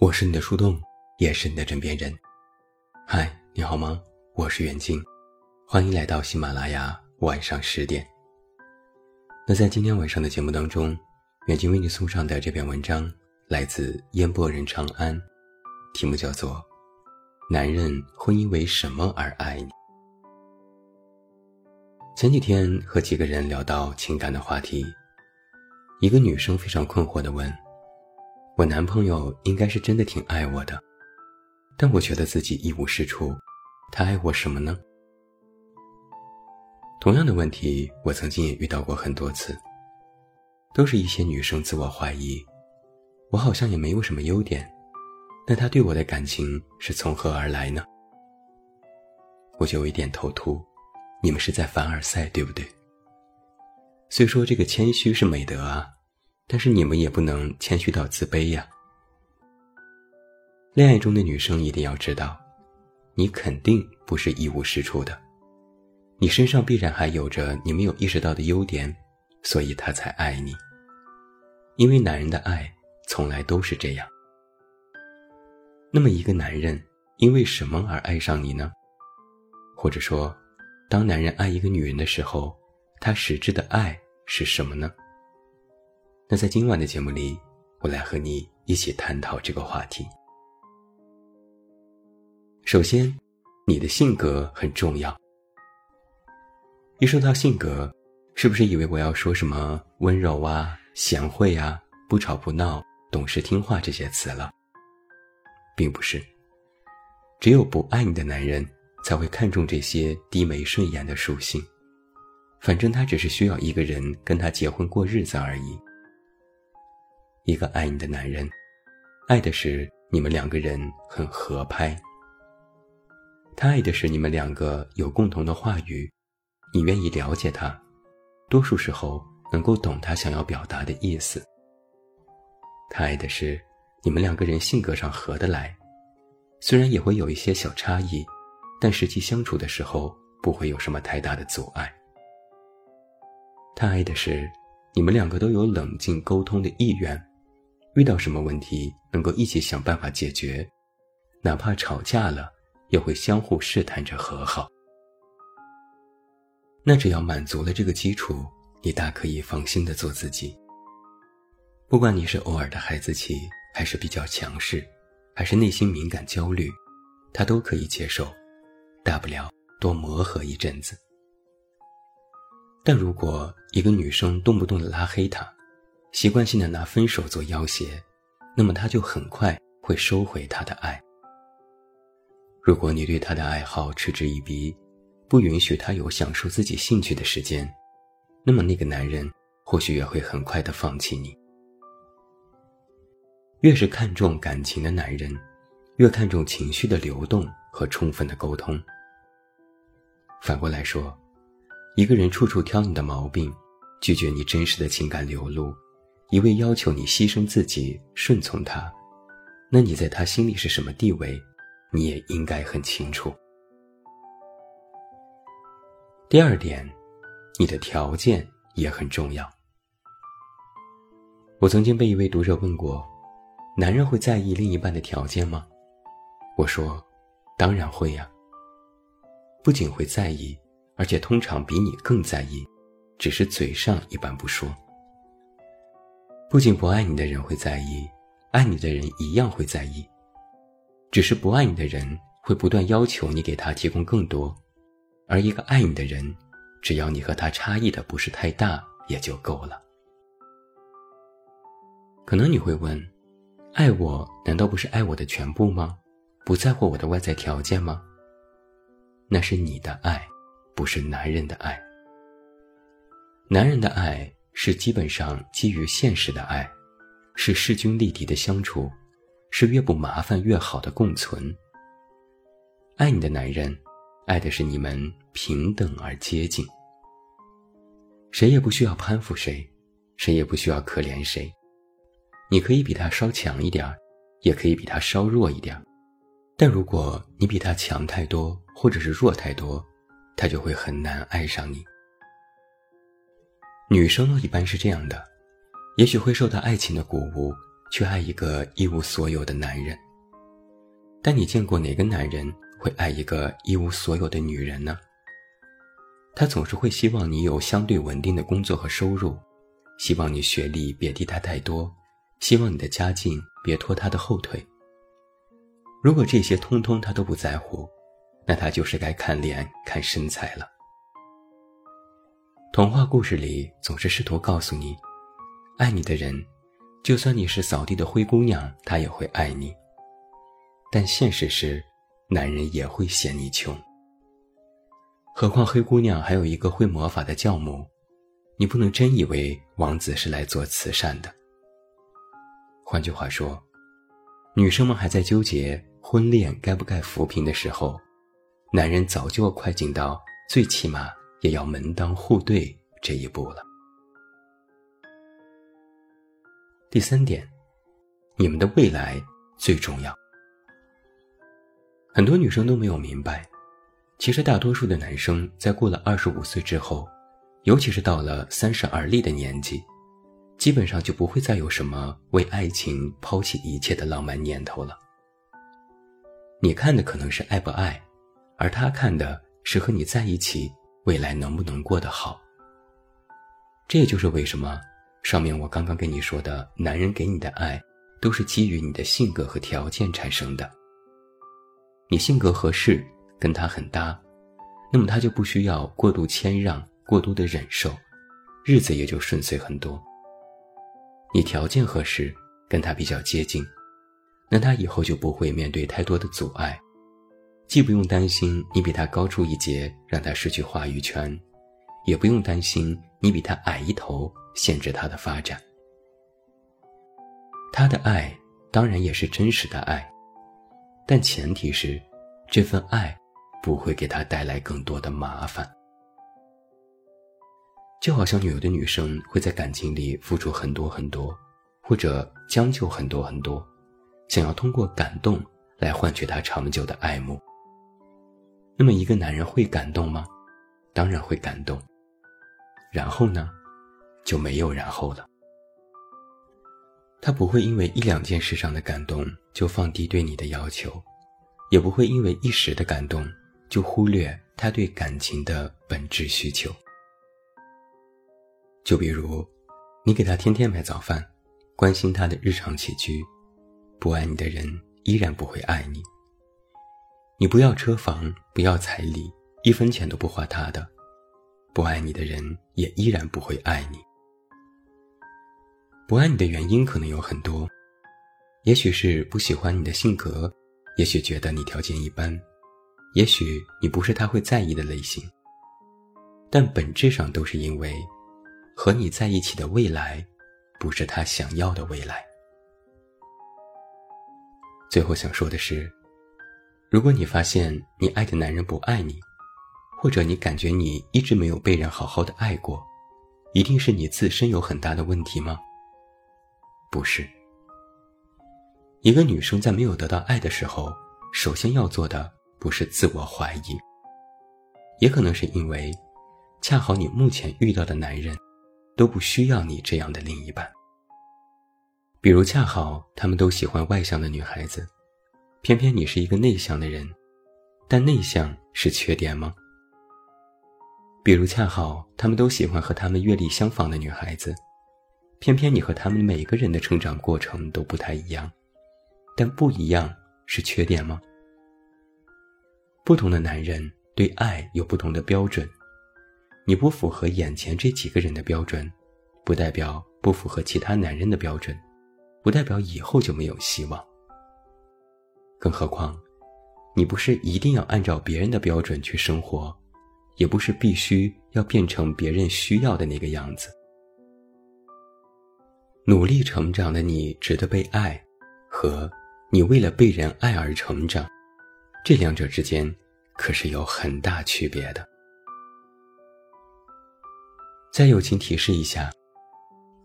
我是你的树洞，也是你的枕边人。嗨，你好吗？我是远近，欢迎来到喜马拉雅晚上十点。那在今天晚上的节目当中，远近为你送上的这篇文章来自烟波人长安，题目叫做《男人会因为什么而爱你》。前几天和几个人聊到情感的话题，一个女生非常困惑的问。我男朋友应该是真的挺爱我的，但我觉得自己一无是处。他爱我什么呢？同样的问题，我曾经也遇到过很多次，都是一些女生自我怀疑，我好像也没有什么优点，那他对我的感情是从何而来呢？我就有一点头秃，你们是在凡尔赛对不对？虽说这个谦虚是美德啊。但是你们也不能谦虚到自卑呀。恋爱中的女生一定要知道，你肯定不是一无是处的，你身上必然还有着你没有意识到的优点，所以他才爱你。因为男人的爱从来都是这样。那么一个男人因为什么而爱上你呢？或者说，当男人爱一个女人的时候，他实质的爱是什么呢？那在今晚的节目里，我来和你一起探讨这个话题。首先，你的性格很重要。一说到性格，是不是以为我要说什么温柔啊、贤惠啊、不吵不闹、懂事听话这些词了？并不是。只有不爱你的男人才会看重这些低眉顺眼的属性。反正他只是需要一个人跟他结婚过日子而已。一个爱你的男人，爱的是你们两个人很合拍。他爱的是你们两个有共同的话语，你愿意了解他，多数时候能够懂他想要表达的意思。他爱的是你们两个人性格上合得来，虽然也会有一些小差异，但实际相处的时候不会有什么太大的阻碍。他爱的是你们两个都有冷静沟通的意愿。遇到什么问题，能够一起想办法解决，哪怕吵架了，也会相互试探着和好。那只要满足了这个基础，你大可以放心的做自己。不管你是偶尔的孩子气，还是比较强势，还是内心敏感焦虑，他都可以接受，大不了多磨合一阵子。但如果一个女生动不动的拉黑他，习惯性的拿分手做要挟，那么他就很快会收回他的爱。如果你对他的爱好嗤之以鼻，不允许他有享受自己兴趣的时间，那么那个男人或许也会很快的放弃你。越是看重感情的男人，越看重情绪的流动和充分的沟通。反过来说，一个人处处挑你的毛病，拒绝你真实的情感流露。一味要求你牺牲自己顺从他，那你在他心里是什么地位，你也应该很清楚。第二点，你的条件也很重要。我曾经被一位读者问过：男人会在意另一半的条件吗？我说：当然会呀。不仅会在意，而且通常比你更在意，只是嘴上一般不说。不仅不爱你的人会在意，爱你的人一样会在意。只是不爱你的人会不断要求你给他提供更多，而一个爱你的人，只要你和他差异的不是太大也就够了。可能你会问，爱我难道不是爱我的全部吗？不在乎我的外在条件吗？那是你的爱，不是男人的爱。男人的爱。是基本上基于现实的爱，是势均力敌的相处，是越不麻烦越好的共存。爱你的男人，爱的是你们平等而接近，谁也不需要攀附谁，谁也不需要可怜谁。你可以比他稍强一点也可以比他稍弱一点但如果你比他强太多，或者是弱太多，他就会很难爱上你。女生一般是这样的，也许会受到爱情的鼓舞，去爱一个一无所有的男人。但你见过哪个男人会爱一个一无所有的女人呢？他总是会希望你有相对稳定的工作和收入，希望你学历别低他太多，希望你的家境别拖他的后腿。如果这些通通他都不在乎，那他就是该看脸看身材了。童话故事里总是试图告诉你，爱你的人，就算你是扫地的灰姑娘，他也会爱你。但现实是，男人也会嫌你穷。何况灰姑娘还有一个会魔法的教母，你不能真以为王子是来做慈善的。换句话说，女生们还在纠结婚恋该不该扶贫的时候，男人早就快进到最起码也要门当户对这一步了。第三点，你们的未来最重要。很多女生都没有明白。其实，大多数的男生在过了二十五岁之后，尤其是到了三十而立的年纪，基本上就不会再有什么为爱情抛弃一切的浪漫念头了。你看的可能是爱不爱，而他看的是和你在一起未来能不能过得好。这也就是为什么上面我刚刚跟你说的，男人给你的爱都是基于你的性格和条件产生的。你性格合适。跟他很搭，那么他就不需要过度谦让、过度的忍受，日子也就顺遂很多。你条件合适，跟他比较接近，那他以后就不会面对太多的阻碍，既不用担心你比他高出一截让他失去话语权，也不用担心你比他矮一头限制他的发展。他的爱当然也是真实的爱，但前提是这份爱。不会给他带来更多的麻烦，就好像有的女生会在感情里付出很多很多，或者将就很多很多，想要通过感动来换取他长久的爱慕。那么，一个男人会感动吗？当然会感动。然后呢，就没有然后了。他不会因为一两件事上的感动就放低对你的要求，也不会因为一时的感动。就忽略他对感情的本质需求。就比如，你给他天天买早饭，关心他的日常起居，不爱你的人依然不会爱你。你不要车房，不要彩礼，一分钱都不花他的，不爱你的人也依然不会爱你。不爱你的原因可能有很多，也许是不喜欢你的性格，也许觉得你条件一般。也许你不是他会在意的类型，但本质上都是因为和你在一起的未来不是他想要的未来。最后想说的是，如果你发现你爱的男人不爱你，或者你感觉你一直没有被人好好的爱过，一定是你自身有很大的问题吗？不是。一个女生在没有得到爱的时候，首先要做的。不是自我怀疑，也可能是因为，恰好你目前遇到的男人，都不需要你这样的另一半。比如，恰好他们都喜欢外向的女孩子，偏偏你是一个内向的人，但内向是缺点吗？比如，恰好他们都喜欢和他们阅历相仿的女孩子，偏偏你和他们每个人的成长过程都不太一样，但不一样是缺点吗？不同的男人对爱有不同的标准，你不符合眼前这几个人的标准，不代表不符合其他男人的标准，不代表以后就没有希望。更何况，你不是一定要按照别人的标准去生活，也不是必须要变成别人需要的那个样子。努力成长的你值得被爱，和你为了被人爱而成长。这两者之间可是有很大区别的。再友情提示一下，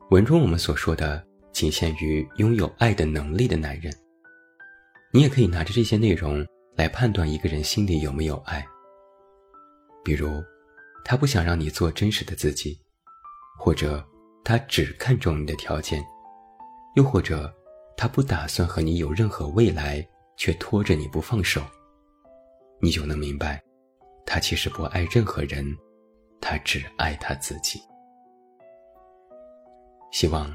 文中我们所说的仅限于拥有爱的能力的男人。你也可以拿着这些内容来判断一个人心里有没有爱。比如，他不想让你做真实的自己，或者他只看重你的条件，又或者他不打算和你有任何未来，却拖着你不放手，你就能明白，他其实不爱任何人，他只爱他自己。希望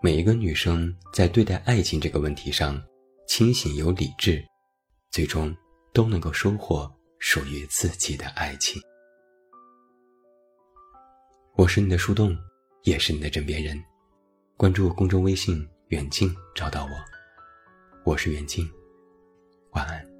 每一个女生在对待爱情这个问题上，清醒有理智，最终都能够收获属于自己的爱情。我是你的树洞，也是你的枕边人。关注公众微信。远近找到我，我是远近，晚安。